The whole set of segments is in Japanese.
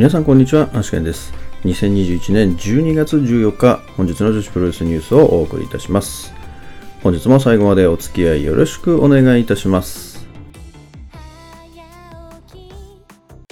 皆さんこんにちは、アシケンです。2021年12月14日、本日の女子プロレスニュースをお送りいたします。本日も最後までお付き合いよろしくお願いいたします。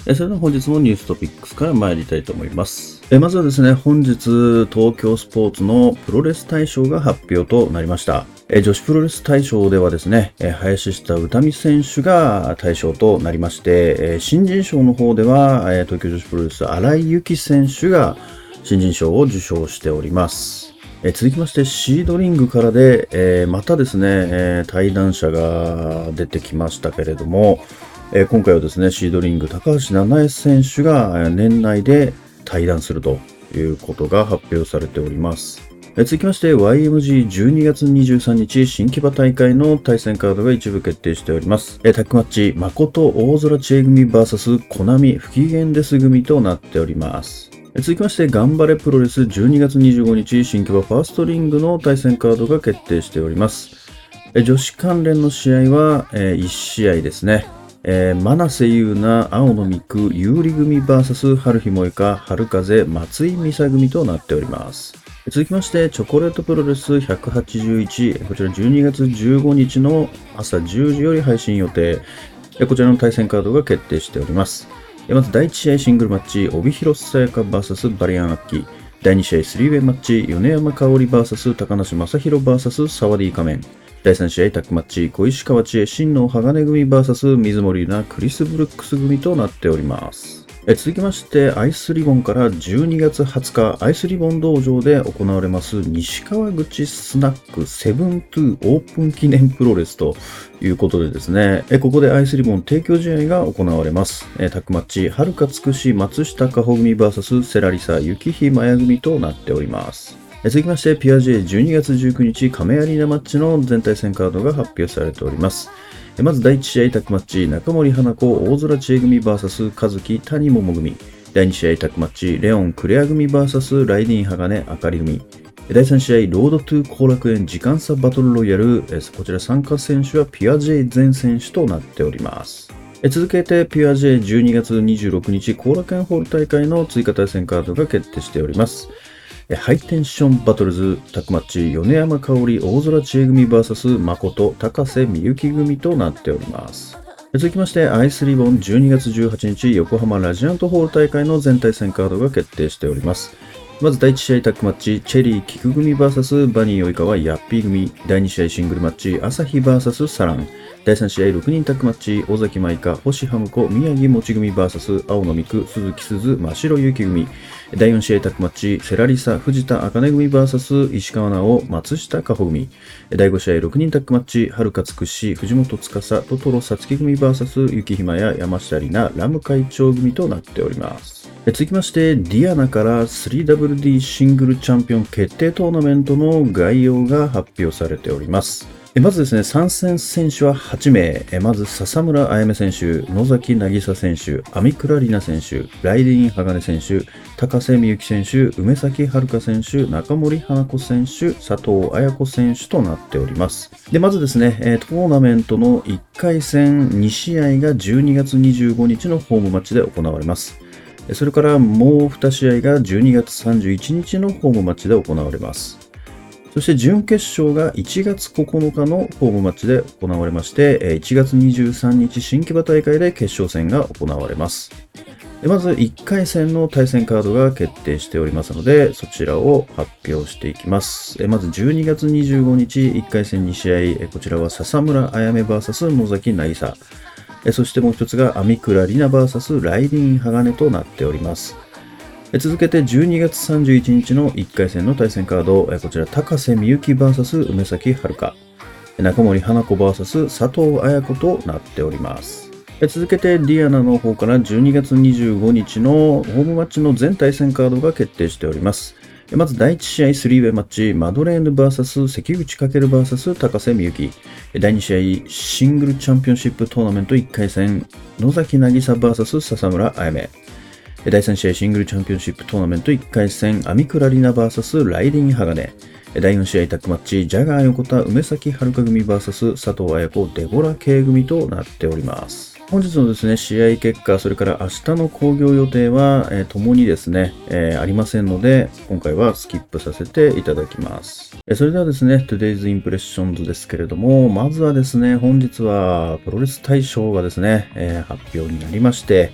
それでは本日もニューストピックスから参りたいと思います。えまずはですね、本日東京スポーツのプロレス大賞が発表となりました。え女子プロレス大賞ではですね、え林下歌美選手が大賞となりまして、え新人賞の方では、え東京女子プロレス新井由紀選手が新人賞を受賞しております。え続きまして、シードリングからで、えまたですね、え対談者が出てきましたけれども、え今回はですね、シードリング高橋七重選手が年内で対談するということが発表されております。続きまして YMG12 月23日新木場大会の対戦カードが一部決定しております。タックマッチ誠大空知恵組 VS コナミ不機嫌です組となっております。続きまして頑張れプロレス12月25日新木場ファーストリングの対戦カードが決定しております。女子関連の試合は、え1試合ですね。えー、真瀬優奈、青野美久、有利組 VS 春日萌香、春風、松井美沙組となっております。続きまして、チョコレートプロレス181、こちら12月15日の朝10時より配信予定、こちらの対戦カードが決定しております。まず第1試合シングルマッチ、帯広さやか VS バリアンアッキー。第2試合スリーウェイマッチ、米山香織 VS 高梨正宏 VS サワディ仮面。第3試合タックマッチ、小石川知恵、新野鋼組 VS 水森なクリス・ブルックス組となっております。続きまして、アイスリボンから12月20日、アイスリボン道場で行われます西川口スナックセブントゥーオープン記念プロレスということでですね、ここでアイスリボン提供試合が行われます。えタックマッチ、はるかつくし松下かほ組 VS セラリサ雪日マヤ組となっております。続きまして、ピア J12 月19日、亀アリーナマッチの全体戦カードが発表されております。まず第1試合タックマッチ、中森花子、大空知恵組 VS 和樹、谷桃組。第2試合タックマッチ、レオン、クレア組 VS ライディン、鋼、あかり組。第3試合、ロードトゥ後楽園時間差バトルロイヤル。こちら参加選手はピア J 全選手となっております。続けて、ピュア J12 月26日、後楽園ホール大会の追加対戦カードが決定しております。ハイテンションバトルズタクマッチ、米山香織、大空知恵組 VS 誠、高瀬美幸組となっております。続きまして、アイスリボン12月18日、横浜ラジアントホール大会の全体戦カードが決定しております。まず第1試合タックマッチ、チェリー菊組 VS バニー及川ヤッピー組。第2試合シングルマッチ、朝日 VS サラン。第3試合6人タックマッチ、尾崎舞香、星ハム子、宮城もち組 VS 青野美久、鈴木鈴、真白ゆき組。第4試合タックマッチ、セラリサ、藤田茜組 VS 石川直、松下加穂組。第5試合6人タックマッチ、春勝つくし、藤本司、トトロさつき組 VS 雪ひまや山下里奈、ラム会長組となっております。続きまして、ディアナから 3WD シングルチャンピオン決定トーナメントの概要が発表されております。まずですね、参戦選手は8名。まず、笹村あやめ選手、野崎渚選手、網倉里奈選手、ライディン鋼選手、高瀬美幸選手、梅崎遥選手、中森花子選手、佐藤綾子選手となっております。で、まずですね、トーナメントの1回戦2試合が12月25日のホームマッチで行われます。それからもう2試合が12月31日のホームマッチで行われます。そして準決勝が1月9日のホームマッチで行われまして、1月23日新木場大会で決勝戦が行われます。まず1回戦の対戦カードが決定しておりますので、そちらを発表していきます。まず12月25日1回戦2試合、こちらは笹村あやめ VS 野崎渚。そしてもう一つが網倉里奈 VS ライディン鋼となっております。続けて12月31日の1回戦の対戦カード、こちら高瀬美幸 VS 梅崎遥。中森花子 VS 佐藤綾子となっております。続けてディアナの方から12月25日のホームマッチの全対戦カードが決定しております。まず第1試合スリーウェイマッチ、マドレーヌ VS 関口翔 VS 高瀬美幸。第2試合シングルチャンピオンシップトーナメント1回戦、野崎渚 VS 笹村あやめ。第3試合シングルチャンピオンシップトーナメント1回戦、網倉里奈 VS ライディン鋼。第4試合タックマッチ、ジャガー横田梅崎遥組 VS 佐藤綾子デボラ K 組となっております。本日のですね、試合結果、それから明日の興行予定は、えー、共にですね、えー、ありませんので、今回はスキップさせていただきます。えー、それではですね、Today's Impressions ですけれども、まずはですね、本日はプロレス大賞がですね、え発表になりまして、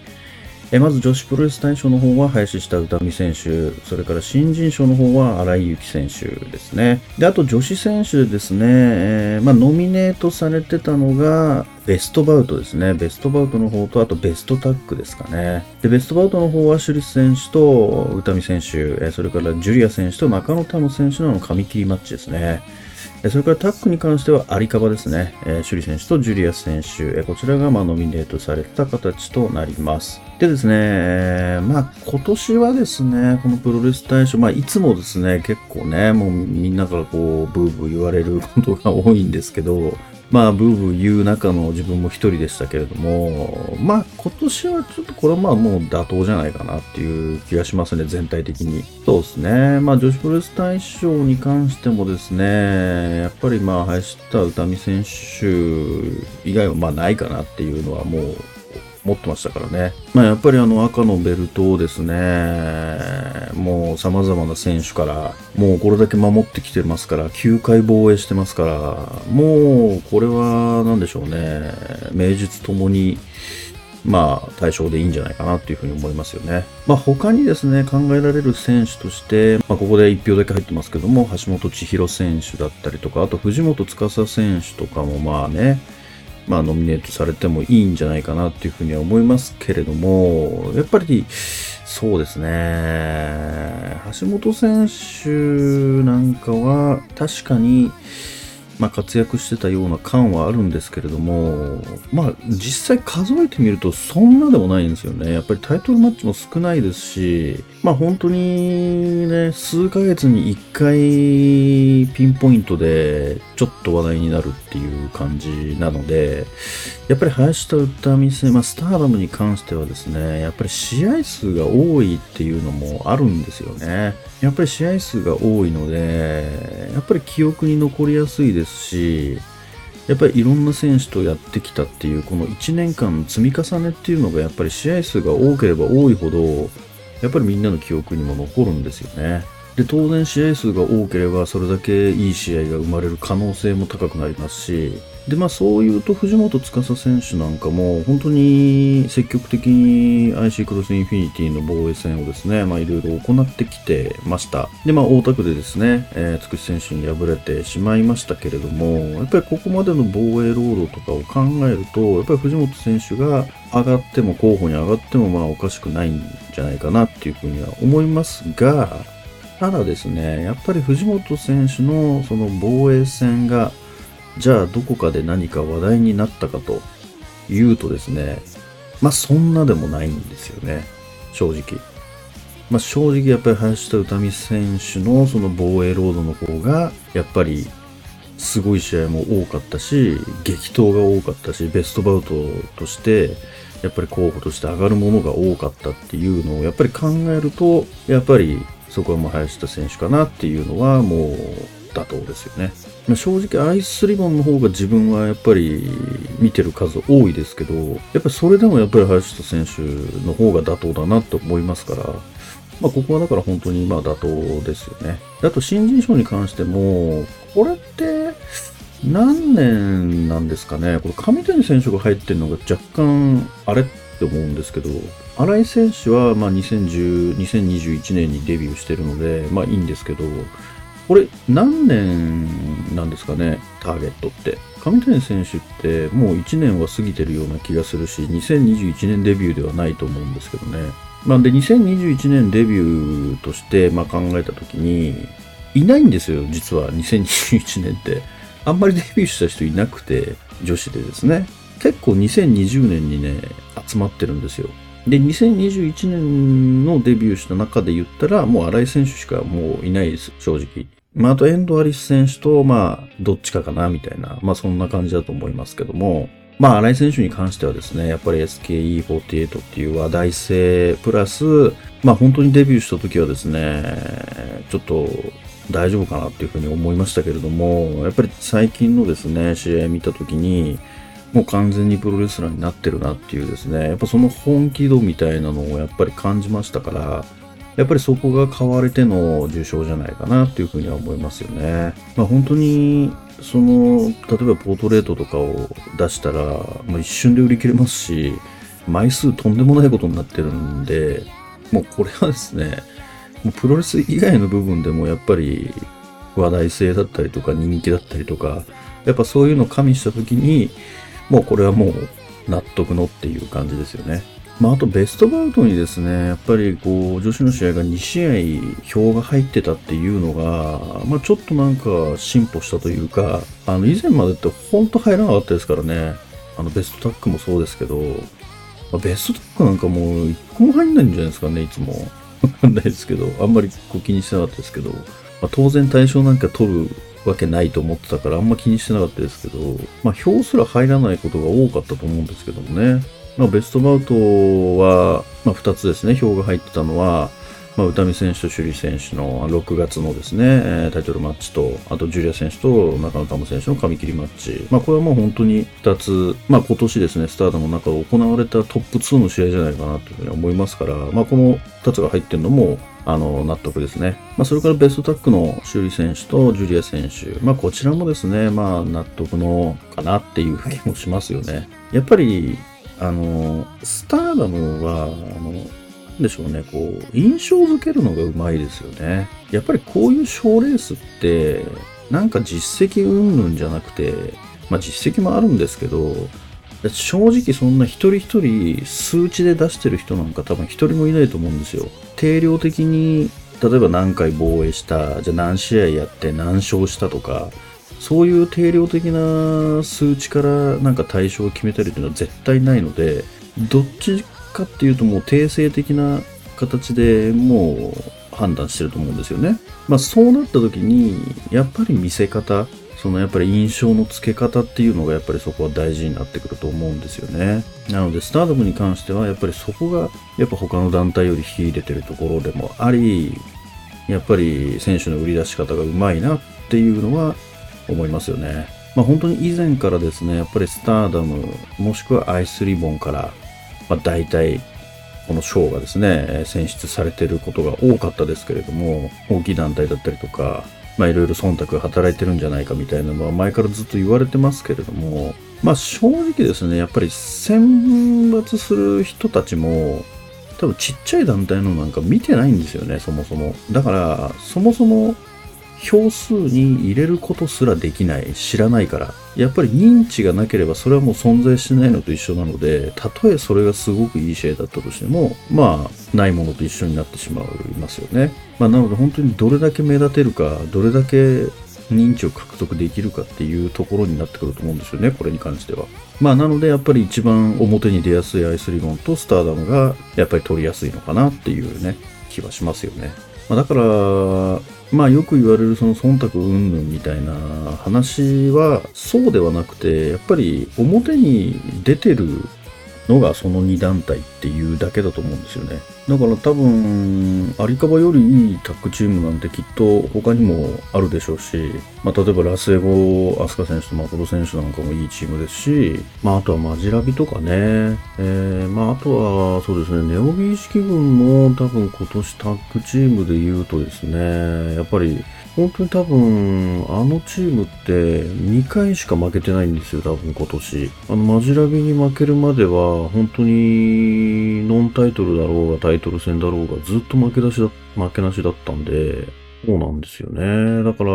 えまず女子プロレス大賞の方は林下歌美選手、それから新人賞の方は新井由紀選手ですね。で、あと女子選手ですね、えー、まあ、ノミネートされてたのが、ベストバウトですね。ベストバウトの方と、あとベストタッグですかね。で、ベストバウトの方はシュリス選手と歌美選手、それからジュリア選手と中野タム選手の紙切りマッチですね。それからタックに関してはアリカバですね。えー、シュリ選手とジュリア選手、こちらがまノミネートされた形となります。でですね、まあ今年はですね、このプロレス大賞、まあいつもですね、結構ね、もうみんなからこう、ブーブー言われることが多いんですけど、まあ、ブーブー言う中の自分も一人でしたけれども、まあ、今年はちょっとこれはまあもう妥当じゃないかなっていう気がしますね、全体的に。そうですね。まあ、女子プロレス大賞に関してもですね、やっぱりまあ、林田歌美選手以外はまあないかなっていうのはもう持ってましたからね。まあ、やっぱりあの赤のベルトをですね、もう様々な選手から、もうこれだけ守ってきてますから、9回防衛してますから、もうこれは何でしょうね、名実ともに、まあ、対象でいいんじゃないかなっていうふうに思いますよね。まあ、他にですね、考えられる選手として、まあ、ここで1票だけ入ってますけども、橋本千尋選手だったりとか、あと藤本司選手とかもまあね、まあ、ノミネートされてもいいんじゃないかなっていうふうには思いますけれども、やっぱり、そうですね、橋本選手なんかは確かに、まあ、活躍してたような感はあるんですけれども、まあ、実際数えてみるとそんなでもないんですよね。やっぱりタイトルマッチも少ないですし、まあ本当にね、数ヶ月に1回ピンポイントでちょっと話題になるっていう感じなので、やっぱり林田歌見せ、まあスターダムに関してはですね、やっぱり試合数が多いっていうのもあるんですよね。やっぱり試合数が多いので、やっぱり記憶に残りやすいですし、やっぱりいろんな選手とやってきたっていう、この1年間の積み重ねっていうのが、やっぱり試合数が多ければ多いほど、やっぱりみんなの記憶にも残るんですよね。で、当然試合数が多ければ、それだけいい試合が生まれる可能性も高くなりますし、で、まあそういうと藤本司選手なんかも本当に積極的に IC クロスインフィニティの防衛戦をですね、まあいろいろ行ってきてました。で、まあ大田区でですね、えー、つくし選手に敗れてしまいましたけれども、やっぱりここまでの防衛ロードとかを考えると、やっぱり藤本選手が上がっても候補に上がってもまあおかしくないんじゃないかなっていうふうには思いますが、ただですね、やっぱり藤本選手のその防衛戦がじゃあどこかで何か話題になったかというとですね、まあそんなでもないんですよね、正直。まあ正直やっぱり林田歌美選手のその防衛ロードの方が、やっぱりすごい試合も多かったし、激闘が多かったし、ベストバウトとして、やっぱり候補として上がるものが多かったっていうのをやっぱり考えると、やっぱりそこはもう林田選手かなっていうのはもう妥当ですよね。正直アイスリボンの方が自分はやっぱり見てる数多いですけど、やっぱりそれでもやっぱり林田選手の方が妥当だなと思いますから、まあここはだから本当にまあ妥当ですよね。あと新人賞に関しても、これって何年なんですかねこれ上谷選手が入ってるのが若干あれって思うんですけど、新井選手はまあ2010 2021年にデビューしてるので、まあいいんですけど、これ何年なんですかね、ターゲットって。上谷選手ってもう1年は過ぎてるような気がするし、2021年デビューではないと思うんですけどね。まあ、で、2021年デビューとしてまあ考えたときに、いないんですよ、実は2021年って。あんまりデビューした人いなくて、女子でですね。結構2020年にね、集まってるんですよ。で、2021年のデビューした中で言ったら、もう新井選手しかもういないです、正直。まあ、あと、エンドアリス選手と、まあ、どっちかかな、みたいな、まあ、そんな感じだと思いますけども、まあ、新井選手に関してはですね、やっぱり SKE48 っていう話題性、プラス、まあ、本当にデビューした時はですね、ちょっと、大丈夫かなっていうふうに思いましたけれども、やっぱり最近のですね、試合見た時に、もう完全にプロレスラーになってるなっていうですね、やっぱその本気度みたいなのをやっぱり感じましたから、やっぱりそこが買われての受賞じゃないかなっていうふうには思いますよね。まあ本当に、その、例えばポートレートとかを出したら、まあ、一瞬で売り切れますし、枚数とんでもないことになってるんで、もうこれはですね、もうプロレス以外の部分でもやっぱり話題性だったりとか人気だったりとか、やっぱそういうのを加味したときに、もうこれはもう納得のっていう感じですよね。まあ、あとベストバウトにですね、やっぱりこう、女子の試合が2試合票が入ってたっていうのが、まあ、ちょっとなんか進歩したというか、あの、以前までってほんと入らなかったですからね。あの、ベストタックもそうですけど、まあ、ベストタックなんかもう1個も入んないんじゃないですかね、いつも。わかんないですけど、あんまりこう気にしてなかったですけど、まあ、当然対象なんか取るわけないと思ってたからあんま気にしてなかったですけど、まあ、票すら入らないことが多かったと思うんですけどもね。まあ、ベストバウトは、まあ、2つですね、票が入ってたのは、まあ、宇多美選手と首里選手の6月のですね、タイトルマッチと、あとジュリア選手と中野玉選手の紙切りマッチ。まあ、これはもう本当に2つ、まあ、今年ですね、スターダムの中で行われたトップ2の試合じゃないかなというふうに思いますから、まあ、この2つが入ってるのも、あの、納得ですね。まあ、それからベストタックの修理選手とジュリア選手。まあ、こちらもですね、まあ、納得のかなっていう気もしますよね。やっぱり、あの、スターダムは、あの、なんでしょうね、こう、印象づけるのがうまいですよね。やっぱりこういう賞レースって、なんか実績云々じゃなくて、まあ実績もあるんですけど、正直そんな一人一人数値で出してる人なんか多分一人もいないと思うんですよ。定量的に、例えば何回防衛した、じゃあ何試合やって何勝したとか、そういう定量的な数値からなんか対象を決めたりというのは絶対ないので、どっちかっていうともう定性的な形でもう判断してると思うんですよね。まあそうなった時に、やっぱり見せ方、そのやっぱり印象の付け方っていうのがやっぱりそこは大事になってくると思うんですよね。なのでスターダムに関してはやっぱりそこがやっぱ他の団体より秀でてるところでもあり、やっぱり選手の売り出し方がうまいなっていうのは思いますよね。まあ、本当に以前からですね、やっぱりスターダム、もしくはアイスリボンから、まあ、大体、この賞がですね、選出されてることが多かったですけれども、大きい団体だったりとか、まあいろいろ忖度が働いてるんじゃないかみたいなのは前からずっと言われてますけれども、まあ正直ですね、やっぱり選抜する人たちも、多分ちっちゃい団体のなんか見てないんですよね、そもそも。だから、そもそも票数に入れることすらできない、知らないから。やっぱり認知がなければそれはもう存在しないのと一緒なので、たとえそれがすごくいい試合だったとしても、まあ、ないものと一緒になってしまいますよね。まあ、なので本当にどれだけ目立てるか、どれだけ認知を獲得できるかっていうところになってくると思うんですよね、これに関しては。まあ、なのでやっぱり一番表に出やすいアイスリボンとスターダムがやっぱり取りやすいのかなっていうね、気はしますよね。まあ、だから、まあよく言われるその忖度云々みたいな話はそうではなくて、やっぱり表に出てるのがその2団体っていうだけだと思うんですよね。だから多分、アリカバよりいいタッグチームなんてきっと他にもあるでしょうし、まあ、例えばラスエゴ、アスカ選手と誠選手なんかもいいチームですし、まあ、あとはマジラビとかね、えー、まあ、あとはそうですね、ネオビー式軍も多分今年タッグチームで言うとですね、やっぱり本当に多分、あのチームって2回しか負けてないんですよ、多分今年。あの、マジラビに負けるまでは、本当に、ノンタイトルだろうがタイトル戦だろうが、ずっと負け出しだ、負けなしだったんで、そうなんですよね。だから、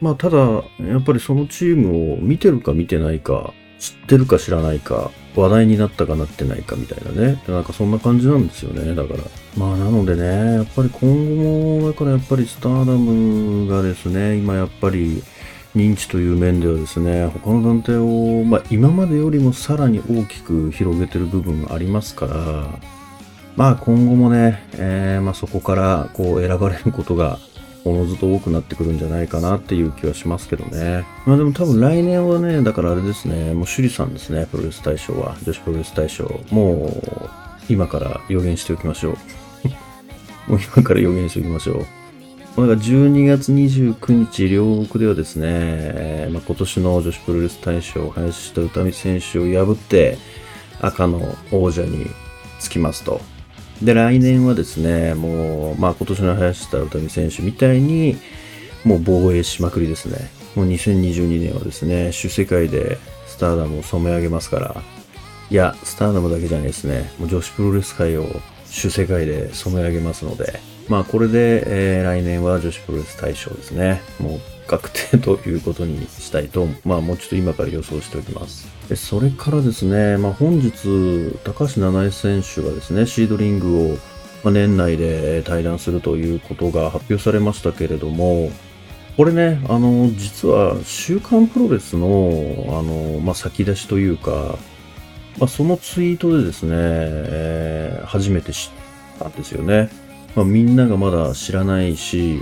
まあ、ただ、やっぱりそのチームを見てるか見てないか、知ってるか知らないか、話題になったかなってないかみたいなね。なんかそんな感じなんですよね。だから。まあなのでね、やっぱり今後も、だからやっぱりスターダムがですね、今やっぱり認知という面ではですね、他の団体を、まあ今までよりもさらに大きく広げてる部分がありますから、まあ今後もね、えー、まあそこからこう選ばれることがおのずと多くなってくるんじゃないかなっていう気はしますけどね。まあでも多分来年はね、だからあれですね、もう首里さんですね、プロレス大賞は。女子プロレス大賞。もう、今から予言しておきましょう。もう今から予言しておきましょう。これが12月29日、両国ではですね、まあ、今年の女子プロレス大賞を、林下歌美選手を破って、赤の王者につきますと。で、来年はですね、もう、まあ今年の林下歌美選手みたいに、もう防衛しまくりですね。もう2022年はですね、主世界でスターダムを染め上げますから、いや、スターダムだけじゃないですね。もう女子プロレス界を主世界で染め上げますので、まあこれで、えー、来年は女子プロレス大賞ですね。もう確定ということにしたいと、まあもうちょっと今から予想しておきます。でそれからですね、まあ本日、高橋七重選手がですね、シードリングを、ま、年内で対談するということが発表されましたけれども、これね、あの、実は、週刊プロレスの、あの、まあ、先出しというか、まあ、そのツイートでですね、えー、初めて知ったんですよね。まあ、みんながまだ知らないし、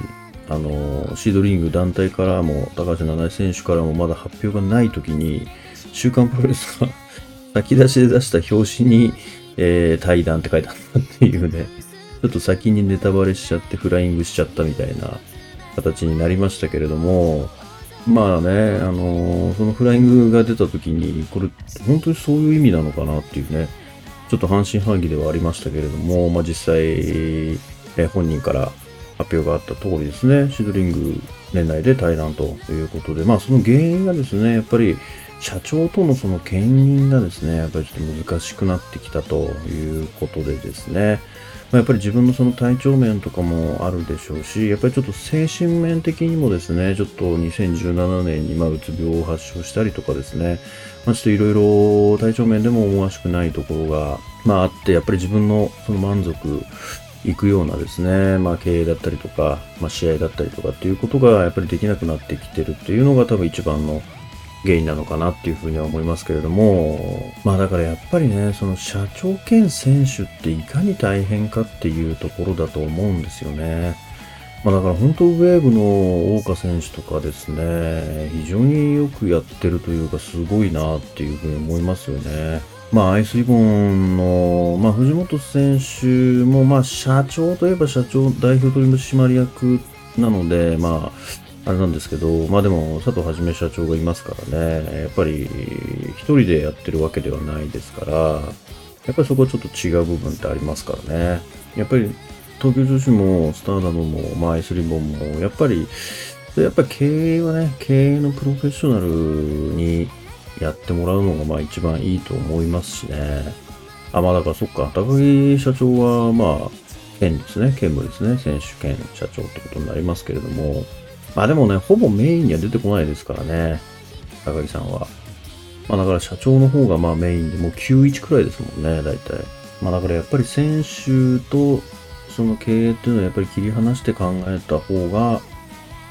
あの、シードリング団体からも、高橋七重選手からもまだ発表がない時に、週刊プロレスが先出しで出した表紙に、えー、対談って書いてあったっていうね、ちょっと先にネタバレしちゃってフライングしちゃったみたいな形になりましたけれども、まあね、あのー、そのフライングが出た時に、これ本当にそういう意味なのかなっていうね、ちょっと半信半疑ではありましたけれども、まあ実際、え本人から発表があった通りですね、シドリング年内で対談ということで、まあその原因がですね、やっぱり社長とのその兼任がですね、やっぱりちょっと難しくなってきたということでですね、まあ、やっぱり自分のその体調面とかもあるでしょうし、やっぱりちょっと精神面的にもですね、ちょっと2017年にまうつ病を発症したりとかですね、まあ、ちょっといろいろ体調面でも思わしくないところが、まああって、やっぱり自分のその満足いくようなですね、まあ経営だったりとか、まあ試合だったりとかっていうことがやっぱりできなくなってきてるっていうのが多分一番の原因なのかなっていうふうには思いますけれども、まあだからやっぱりね、その社長兼選手っていかに大変かっていうところだと思うんですよね。まあだから本当ウェーブの大岡選手とかですね、非常によくやってるというかすごいなっていうふうに思いますよね。まあ、アイスリボンの、まあ、藤本選手も、まあ、社長といえば社長、代表取締役なので、まあ、あれなんですけど、まあでも、佐藤はじめ社長がいますからね、やっぱり、一人でやってるわけではないですから、やっぱりそこはちょっと違う部分ってありますからね。やっぱり、東京女子も、スターダムも、まあ、アイスリボンも、やっぱり、やっぱり経営はね、経営のプロフェッショナルにやってもらうのが、まあ一番いいと思いますしね。あ、まあだからそっか、高木社長は、まあ、兼ですね、兼務ですね、選手兼社長ってことになりますけれども、まあでもね、ほぼメインには出てこないですからね。高木さんは。まあだから社長の方がまあメインでもう91くらいですもんね、大体。まあだからやっぱり選手とその経営っていうのはやっぱり切り離して考えた方が、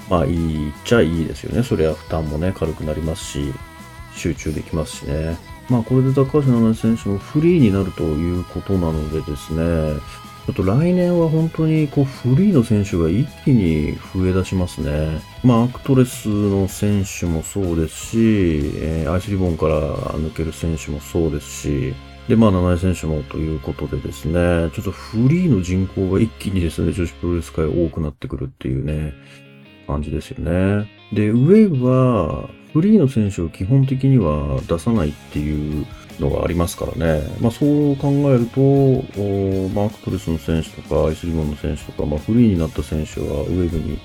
まあいいっちゃいいですよね。それは負担もね、軽くなりますし、集中できますしね。まあこれで高橋七重選手もフリーになるということなのでですね、ちょっと来年は本当にこうフリーの選手が一気に増え出しますね。まあ、アクトレスの選手もそうですし、えー、アイスリボンから抜ける選手もそうですし、で、まあ、七重選手もということでですね、ちょっとフリーの人口が一気にですね、女子プロレス界多くなってくるっていうね、感じですよね。で、ウェーブは、フリーの選手を基本的には出さないっていうのがありますからね。まあそう考えると、マークトレスの選手とか、アイスリボンの選手とか、まあフリーになった選手はウェーブに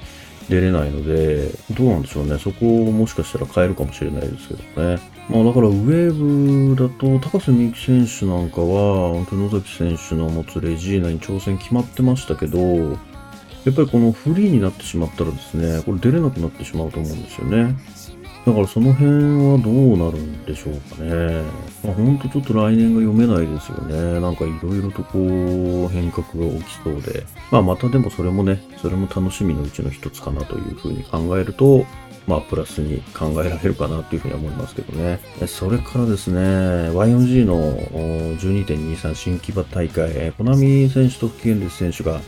出れないので、どうなんでしょうね。そこをもしかしたら変えるかもしれないですけどね。まあだからウェーブだと、高瀬美幸選手なんかは、本当野崎選手の持つレジーナに挑戦決まってましたけど、やっぱりこのフリーになってしまったらですね、これ出れなくなってしまうと思うんですよね。だからその辺はどうなるんでしょうかね。まあ、ほんとちょっと来年が読めないですよね。なんかいろいろとこう変革が起きそうで。まあまたでもそれもね、それも楽しみのうちの一つかなというふうに考えると、まあプラスに考えられるかなというふうに思いますけどね。それからですね、Y4G の12.23新木場大会、コナミ選手と福ンレス選手が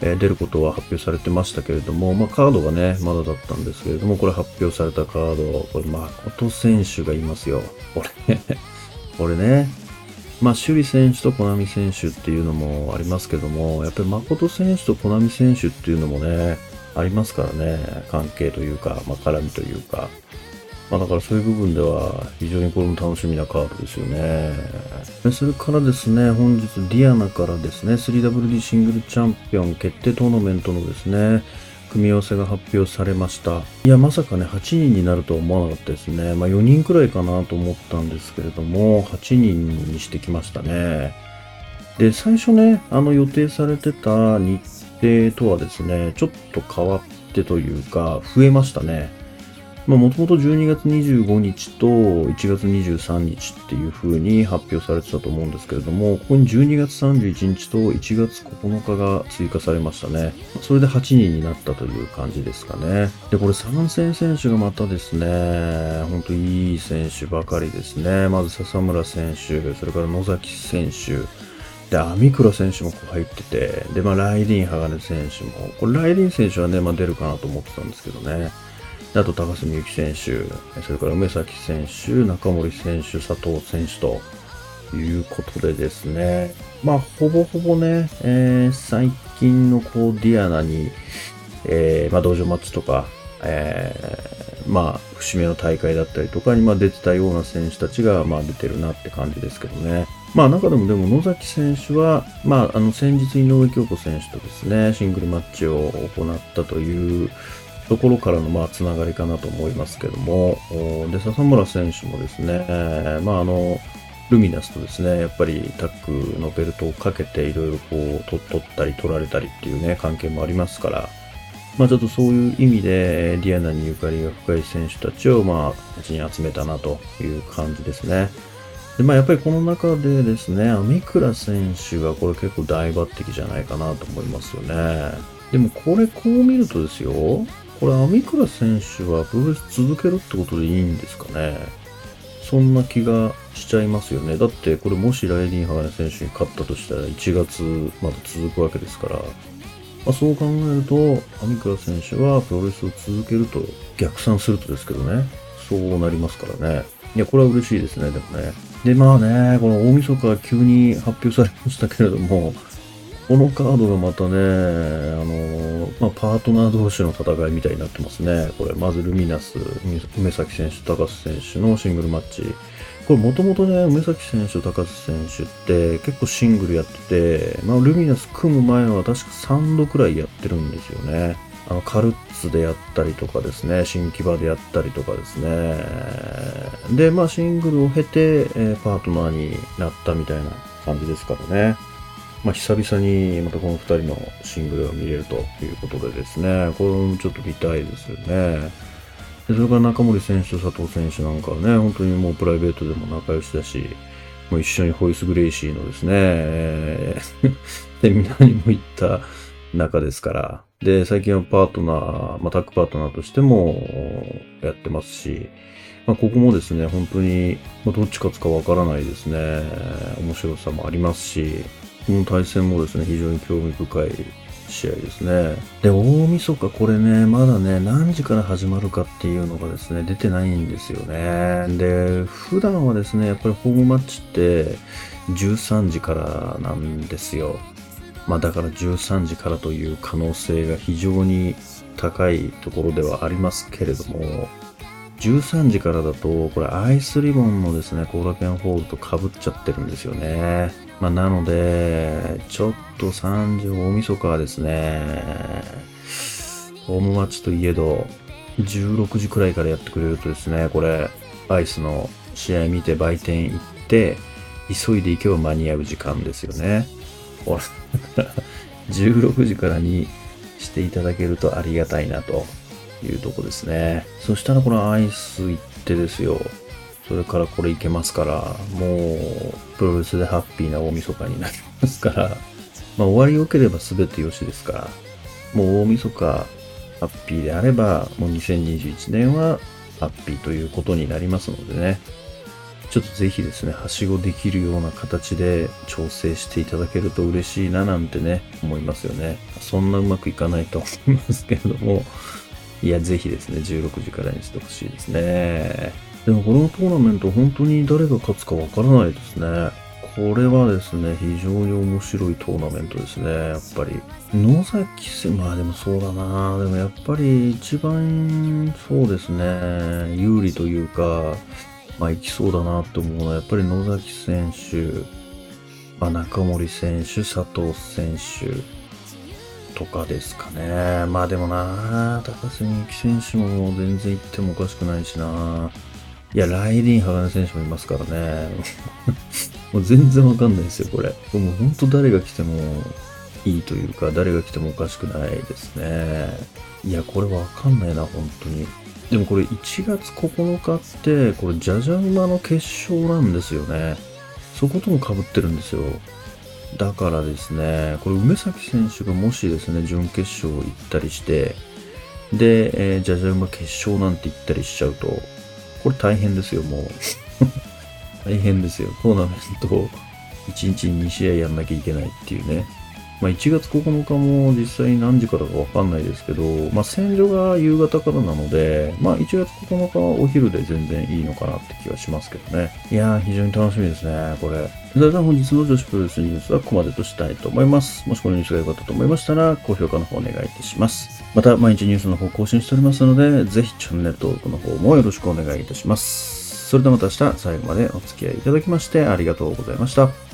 え出ることは発表されてましたけれども、まあ、カードがね、まだだったんですけれども、これ発表されたカード、これ、誠選手がいますよ。これこれね、まあ、首里選手とコナミ選手っていうのもありますけども、やっぱり誠選手とコナミ選手っていうのもね、ありますからね。関係というか、まあ、絡みというか。まあだからそういう部分では非常にこれも楽しみなカードですよね。それからですね、本日ディアナからですね、3WD シングルチャンピオン決定トーナメントのですね、組み合わせが発表されました。いや、まさかね、8人になるとは思わなかったですね。まあ4人くらいかなと思ったんですけれども、8人にしてきましたね。で、最初ね、あの予定されてた日程とはですね、ちょっと変わってというか、増えましたね。もともと12月25日と1月23日っていう風に発表されてたと思うんですけれども、ここに12月31日と1月9日が追加されましたね。それで8人になったという感じですかね。で、これ参戦選手がまたですね、ほんといい選手ばかりですね。まず笹村選手、それから野崎選手、で、アミクラ選手もこう入ってて、で、まあ、ライディン・ハガネ選手も、これライディン選手はね、まあ、出るかなと思ってたんですけどね。あと高住幸選手、それから梅崎選手、中森選手、佐藤選手ということでですね、まあ、ほぼほぼね、えー、最近のこう、ディアナに、えー、まあ、道場マッチとか、えー、まあ、節目の大会だったりとかに、まあ、出てたような選手たちが、まあ、出てるなって感じですけどね。まあ、中でもでも野崎選手は、まあ、あの、先日井上京子選手とですね、シングルマッチを行ったという、ところからのまあつながりかなと思いますけども、で、笹村選手もですね、えー、まああの、ルミナスとですね、やっぱりタッグのベルトをかけていろいろこう、取ったり取られたりっていうね、関係もありますから、まあちょっとそういう意味で、ディアナにゆかりが深い選手たちを、まあ、うちに集めたなという感じですね。で、まあやっぱりこの中でですね、アミクラ選手がこれ結構大抜擢じゃないかなと思いますよね。でもこれこう見るとですよ、これ、アミクラ選手はプロレス続けるってことでいいんですかね？そんな気がしちゃいますよね。だって、これもしライディン・ハガネ選手に勝ったとしたら1月まで続くわけですから、まあ、そう考えると、アミクラ選手はプロレスを続けると、逆算するとですけどね、そうなりますからね。いや、これは嬉しいですね、でもね。で、まあね、この大晦日急に発表されましたけれども、このカードがまたね、あの、まあ、パートナー同士の戦いみたいになってますね。これ、まずルミナス、梅崎選手、高須選手のシングルマッチ。これ、もともとね、梅崎選手、高須選手って結構シングルやってて、まあ、ルミナス組む前は確か3度くらいやってるんですよね。あの、カルッツでやったりとかですね、新木場でやったりとかですね。で、まあ、シングルを経て、え、パートナーになったみたいな感じですからね。まあ、久々にまたこの2人のシングルを見れるということでですね、これもちょっと見たいですよね。でそれから中森選手と佐藤選手なんかはね、本当にもうプライベートでも仲良しだし、もう一緒にホイス・グレイシーのですね、え、セミナーにも行った中ですから、で、最近はパートナー、まあ、タッグパートナーとしてもやってますし、まあ、ここもですね、本当に、まあ、どっち勝つかわからないですね、面白さもありますし、の対戦もですね、非常に興味深い試合ですね。で、大晦日これね、まだね、何時から始まるかっていうのがですね、出てないんですよね。で、普段はですね、やっぱりホームマッチって13時からなんですよ。まあだから13時からという可能性が非常に高いところではありますけれども、13時からだと、これアイスリボンのですね、コーラケンホールと被っちゃってるんですよね。まあ、なので、ちょっと3時大晦日はですね、ホームマッチといえど、16時くらいからやってくれるとですね、これ、アイスの試合見て売店行って、急いで行けば間に合う時間ですよね。ほら、16時からにしていただけるとありがたいなというとこですね。そしたらこのアイス行ってですよ。それからこれいけますから、もう、プロレスでハッピーな大晦日になりますから、まあ終わり良ければ全て良しですから、もう大晦日、ハッピーであれば、もう2021年はハッピーということになりますのでね、ちょっとぜひですね、はしごできるような形で調整していただけると嬉しいななんてね、思いますよね。そんなうまくいかないと思いますけれども、いや、ぜひですね、16時からにしてほしいですね。でもこのトーナメント本当に誰が勝つかわからないですね。これはですね、非常に面白いトーナメントですね、やっぱり。野崎選まあでもそうだなでもやっぱり一番そうですね、有利というか、まあいきそうだなって思うのは、やっぱり野崎選手、まあ、中森選手、佐藤選手とかですかね。まあでもな高瀬美幸選手も全然行ってもおかしくないしないや、ライディン・鋼選手もいますからね。もう全然わかんないですよ、これ。もう本当誰が来てもいいというか、誰が来てもおかしくないですね。いや、これわかんないな、本当に。でもこれ1月9日って、これジャジャ馬の決勝なんですよね。そことも被ってるんですよ。だからですね、これ梅崎選手がもしですね、準決勝行ったりして、で、えー、ジャジャ馬決勝なんて行ったりしちゃうと、これ大変ですよ、もう。大変ですよ。トーナメントを1日に2試合やんなきゃいけないっていうね。まあ、1月9日も実際何時からかわかんないですけど、まあ、戦場が夕方からなので、まあ、1月9日はお昼で全然いいのかなって気はしますけどね。いやー、非常に楽しみですね、これ。それでは本日の女子プロレスニュースはここまでとしたいと思います。もしこのニュースが良かったと思いましたら、高評価の方お願いいたします。また、毎日ニュースの方更新しておりますので、ぜひチャンネル登録の方もよろしくお願いいたします。それではまた明日最後までお付き合いいただきましてありがとうございました。